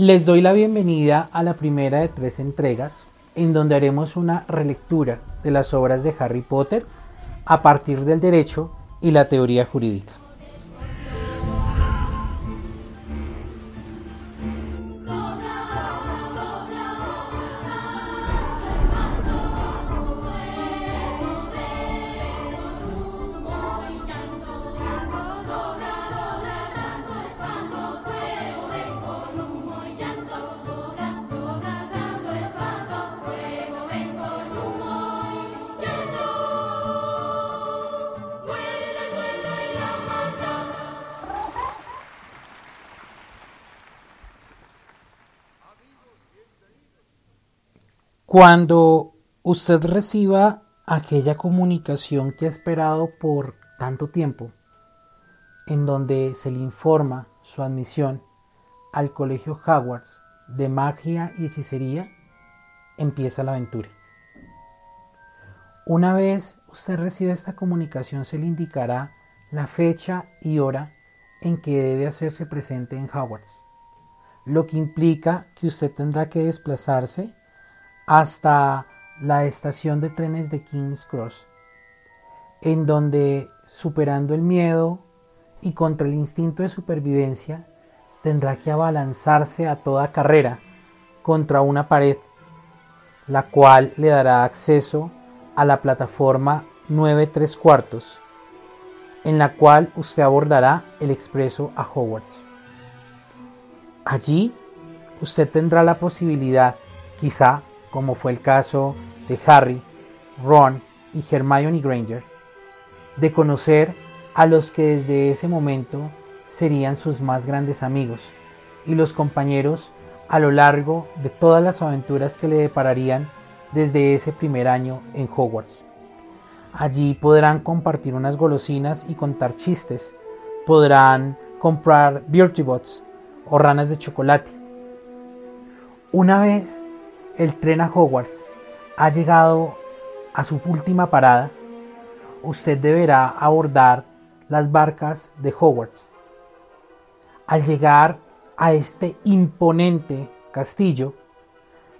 Les doy la bienvenida a la primera de tres entregas, en donde haremos una relectura de las obras de Harry Potter a partir del derecho y la teoría jurídica. Cuando usted reciba aquella comunicación que ha esperado por tanto tiempo, en donde se le informa su admisión al Colegio Hogwarts de magia y hechicería, empieza la aventura. Una vez usted reciba esta comunicación, se le indicará la fecha y hora en que debe hacerse presente en Hogwarts, lo que implica que usted tendrá que desplazarse hasta la estación de trenes de King's Cross, en donde, superando el miedo y contra el instinto de supervivencia, tendrá que abalanzarse a toda carrera contra una pared, la cual le dará acceso a la plataforma 9 3 cuartos, en la cual usted abordará el expreso a Hogwarts. Allí, usted tendrá la posibilidad, quizá, como fue el caso de Harry, Ron y Hermione Granger, de conocer a los que desde ese momento serían sus más grandes amigos y los compañeros a lo largo de todas las aventuras que le depararían desde ese primer año en Hogwarts. Allí podrán compartir unas golosinas y contar chistes, podrán comprar Beauty Bots o ranas de chocolate. Una vez el tren a Hogwarts ha llegado a su última parada, usted deberá abordar las barcas de Hogwarts. Al llegar a este imponente castillo,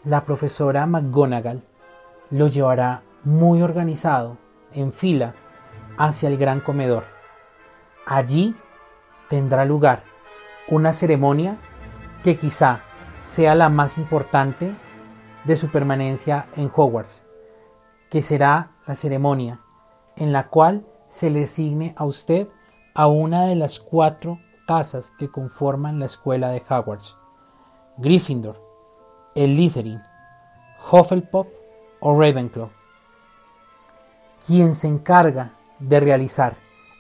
la profesora McGonagall lo llevará muy organizado, en fila, hacia el gran comedor. Allí tendrá lugar una ceremonia que quizá sea la más importante de su permanencia en Hogwarts, que será la ceremonia en la cual se le asigne a usted a una de las cuatro casas que conforman la escuela de Hogwarts, Gryffindor, Slytherin, Hufflepuff o Ravenclaw. Quien se encarga de realizar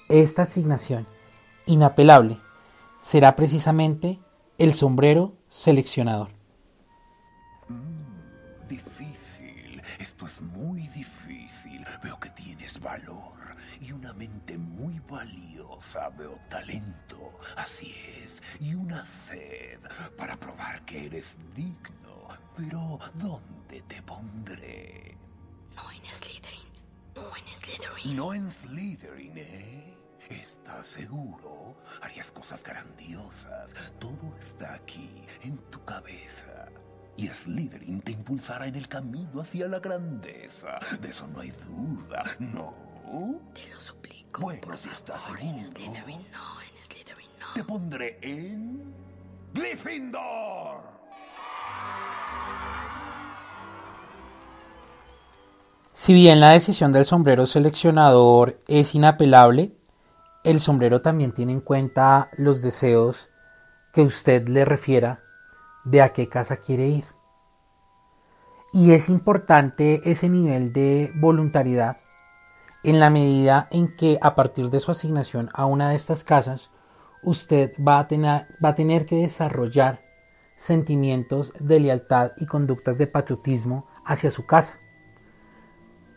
esta asignación inapelable será precisamente el sombrero seleccionador. Tienes valor y una mente muy valiosa. Veo talento, así es, y una sed para probar que eres digno. Pero, ¿dónde te pondré? No en Slytherin. No en Slytherin. No en Slytherin, ¿eh? ¿Estás seguro? Harías cosas grandiosas. Todo está aquí, en tu cabeza y Slytherin te impulsará en el camino hacia la grandeza. De eso no hay duda, ¿no? Te lo suplico. Bueno, por si estás seguro. En Slytherin no, en Slytherin no. Te pondré en. ¡Gryffindor! Si bien la decisión del sombrero seleccionador es inapelable, el sombrero también tiene en cuenta los deseos que usted le refiera de a qué casa quiere ir. Y es importante ese nivel de voluntariedad en la medida en que a partir de su asignación a una de estas casas, usted va a tener, va a tener que desarrollar sentimientos de lealtad y conductas de patriotismo hacia su casa.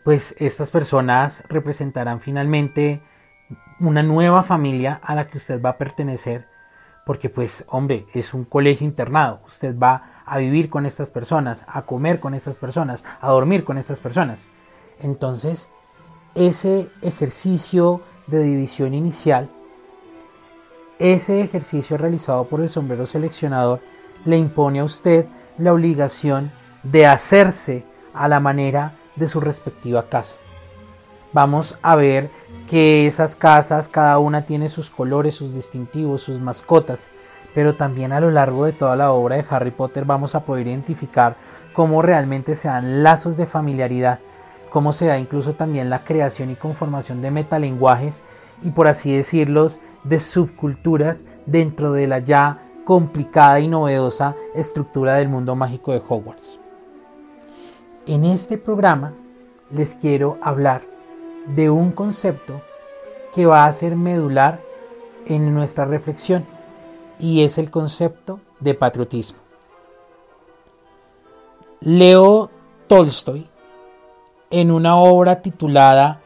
Pues estas personas representarán finalmente una nueva familia a la que usted va a pertenecer porque pues hombre, es un colegio internado, usted va a vivir con estas personas, a comer con estas personas, a dormir con estas personas. Entonces, ese ejercicio de división inicial, ese ejercicio realizado por el sombrero seleccionador, le impone a usted la obligación de hacerse a la manera de su respectiva casa. Vamos a ver que esas casas, cada una tiene sus colores, sus distintivos, sus mascotas, pero también a lo largo de toda la obra de Harry Potter vamos a poder identificar cómo realmente se dan lazos de familiaridad, cómo se da incluso también la creación y conformación de metalenguajes y por así decirlos, de subculturas dentro de la ya complicada y novedosa estructura del mundo mágico de Hogwarts. En este programa les quiero hablar de un concepto que va a ser medular en nuestra reflexión y es el concepto de patriotismo. Leo Tolstoy, en una obra titulada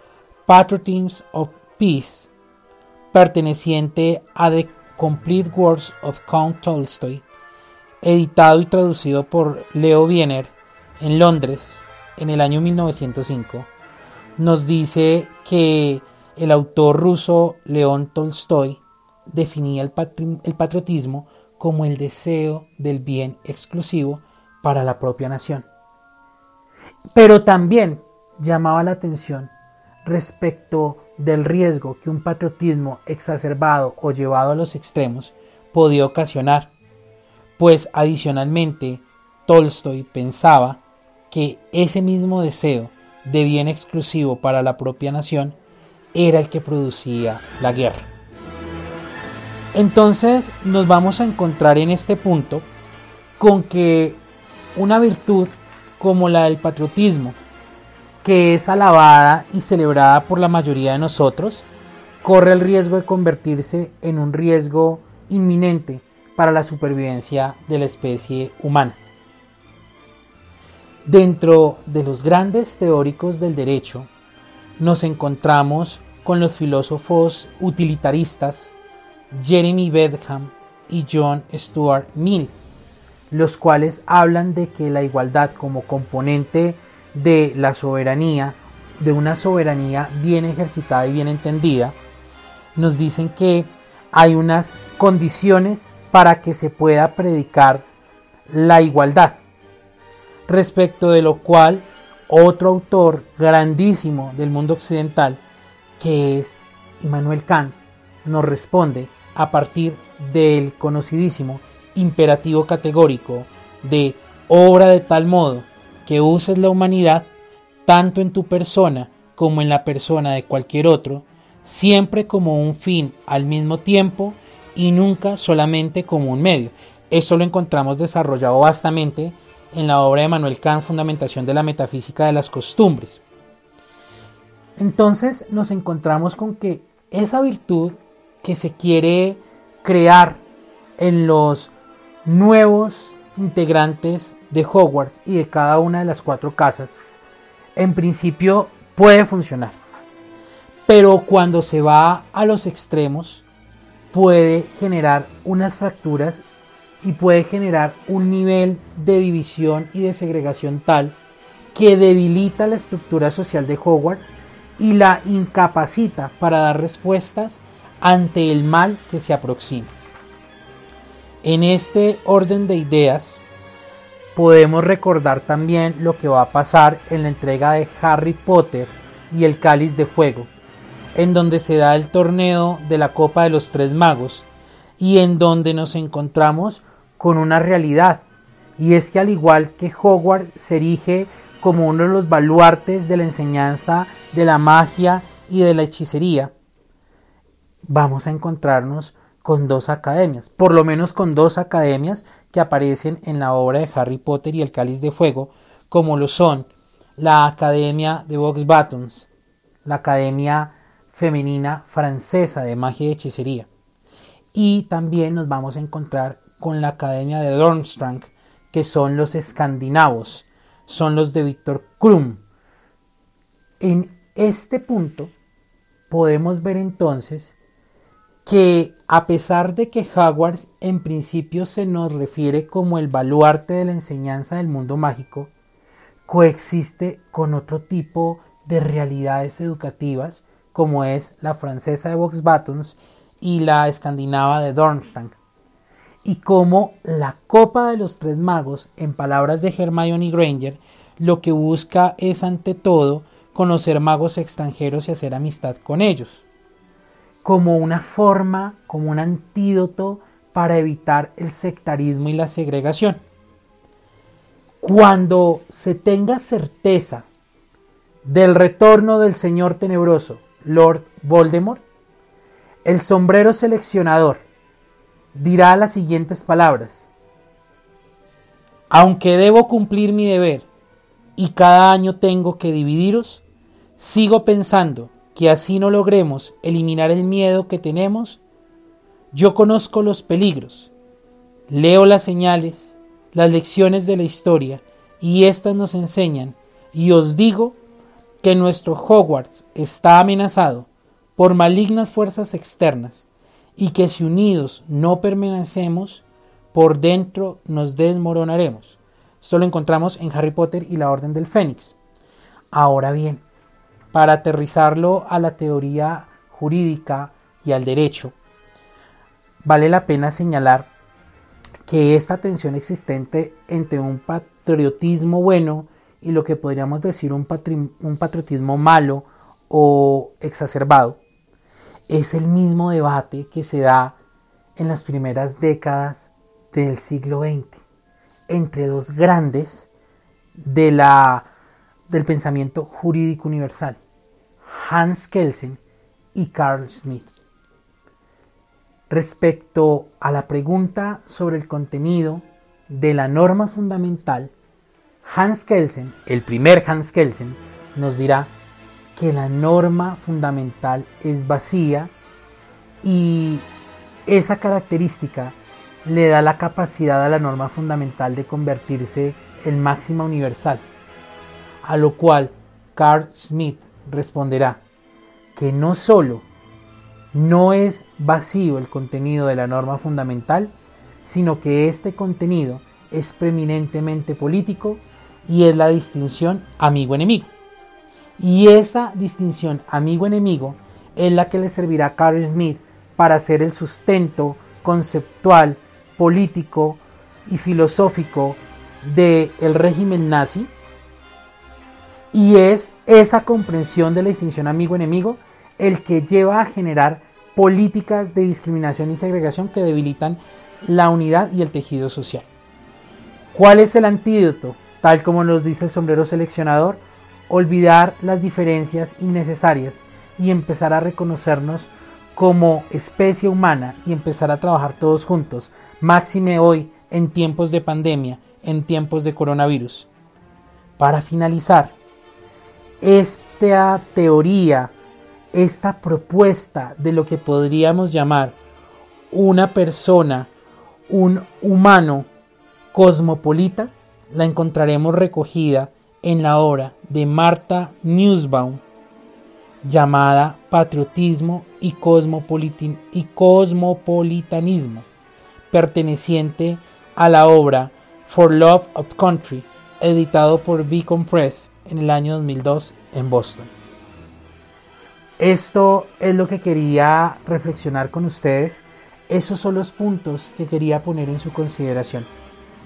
Patriotism of Peace, perteneciente a The Complete Works of Count Tolstoy, editado y traducido por Leo Wiener en Londres en el año 1905, nos dice que el autor ruso León Tolstoy definía el, el patriotismo como el deseo del bien exclusivo para la propia nación. Pero también llamaba la atención respecto del riesgo que un patriotismo exacerbado o llevado a los extremos podía ocasionar, pues adicionalmente Tolstoy pensaba que ese mismo deseo de bien exclusivo para la propia nación era el que producía la guerra. Entonces nos vamos a encontrar en este punto con que una virtud como la del patriotismo, que es alabada y celebrada por la mayoría de nosotros, corre el riesgo de convertirse en un riesgo inminente para la supervivencia de la especie humana. Dentro de los grandes teóricos del derecho, nos encontramos con los filósofos utilitaristas Jeremy Bentham y John Stuart Mill, los cuales hablan de que la igualdad como componente de la soberanía, de una soberanía bien ejercitada y bien entendida, nos dicen que hay unas condiciones para que se pueda predicar la igualdad, respecto de lo cual otro autor grandísimo del mundo occidental, que es Immanuel Kant, nos responde a partir del conocidísimo imperativo categórico de obra de tal modo que uses la humanidad tanto en tu persona como en la persona de cualquier otro, siempre como un fin al mismo tiempo y nunca solamente como un medio. Eso lo encontramos desarrollado vastamente en la obra de Manuel Kant, Fundamentación de la Metafísica de las Costumbres. Entonces nos encontramos con que esa virtud que se quiere crear en los nuevos integrantes de Hogwarts y de cada una de las cuatro casas, en principio puede funcionar. Pero cuando se va a los extremos, puede generar unas fracturas y puede generar un nivel de división y de segregación tal que debilita la estructura social de Hogwarts y la incapacita para dar respuestas ante el mal que se aproxima. En este orden de ideas, podemos recordar también lo que va a pasar en la entrega de Harry Potter y el Cáliz de Fuego, en donde se da el torneo de la Copa de los Tres Magos y en donde nos encontramos con una realidad, y es que al igual que Hogwarts se erige como uno de los baluartes de la enseñanza de la magia y de la hechicería, vamos a encontrarnos con dos academias, por lo menos con dos academias que aparecen en la obra de Harry Potter y el Cáliz de Fuego, como lo son la Academia de Vox Buttons, la Academia Femenina Francesa de Magia y Hechicería, y también nos vamos a encontrar con la Academia de Dornstrang, que son los escandinavos, son los de Víctor Krum. En este punto podemos ver entonces que a pesar de que Hogwarts en principio se nos refiere como el baluarte de la enseñanza del mundo mágico, coexiste con otro tipo de realidades educativas como es la francesa de Vox y la escandinava de Dornstang. Y cómo la Copa de los Tres Magos, en palabras de Hermione Granger, lo que busca es ante todo conocer magos extranjeros y hacer amistad con ellos, como una forma, como un antídoto para evitar el sectarismo y la segregación. Cuando se tenga certeza del retorno del Señor Tenebroso, Lord Voldemort, el sombrero seleccionador dirá las siguientes palabras. Aunque debo cumplir mi deber y cada año tengo que dividiros, sigo pensando que así no logremos eliminar el miedo que tenemos. Yo conozco los peligros, leo las señales, las lecciones de la historia y éstas nos enseñan y os digo que nuestro Hogwarts está amenazado por malignas fuerzas externas y que si unidos no permanecemos, por dentro nos desmoronaremos. Esto lo encontramos en Harry Potter y la Orden del Fénix. Ahora bien, para aterrizarlo a la teoría jurídica y al derecho, vale la pena señalar que esta tensión existente entre un patriotismo bueno y lo que podríamos decir un, patriotismo malo o exacerbado es el mismo debate que se da en las primeras décadas del siglo XX entre dos grandes de la, del pensamiento jurídico universal, Hans Kelsen y Carl Smith. Respecto a la pregunta sobre el contenido de la norma fundamental, Hans Kelsen, el primer Hans Kelsen, nos dirá que la norma fundamental es vacía y esa característica le da la capacidad a la norma fundamental de convertirse en máxima universal, a lo cual Carl Smith responderá que no solo no es vacío el contenido de la norma fundamental, sino que este contenido es preeminentemente político y es la distinción amigo-enemigo. Y esa distinción amigo-enemigo es la que le servirá a Carl Smith para hacer el sustento conceptual, político y filosófico del régimen nazi. Y es esa comprensión de la distinción amigo-enemigo el que lleva a generar políticas de discriminación y segregación que debilitan la unidad y el tejido social. ¿Cuál es el antídoto? Tal como nos dice el sombrero seleccionador, olvidar las diferencias innecesarias y empezar a reconocernos como especie humana y empezar a trabajar todos juntos, máxime hoy en tiempos de pandemia, en tiempos de coronavirus. Para finalizar, esta teoría, esta propuesta de lo que podríamos llamar una persona, un humano cosmopolita, la encontraremos recogida en la obra de Marta Nussbaum llamada Patriotismo y, y Cosmopolitanismo, perteneciente a la obra For Love of Country, editado por Beacon Press en el año 2002 en Boston. Esto es lo que quería reflexionar con ustedes. Esos son los puntos que quería poner en su consideración.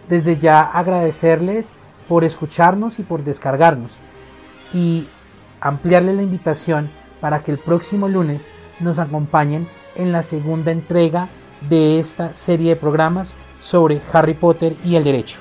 Desde ya agradecerles por escucharnos y por descargarnos. Y ampliarle la invitación para que el próximo lunes nos acompañen en la segunda entrega de esta serie de programas sobre Harry Potter y el derecho.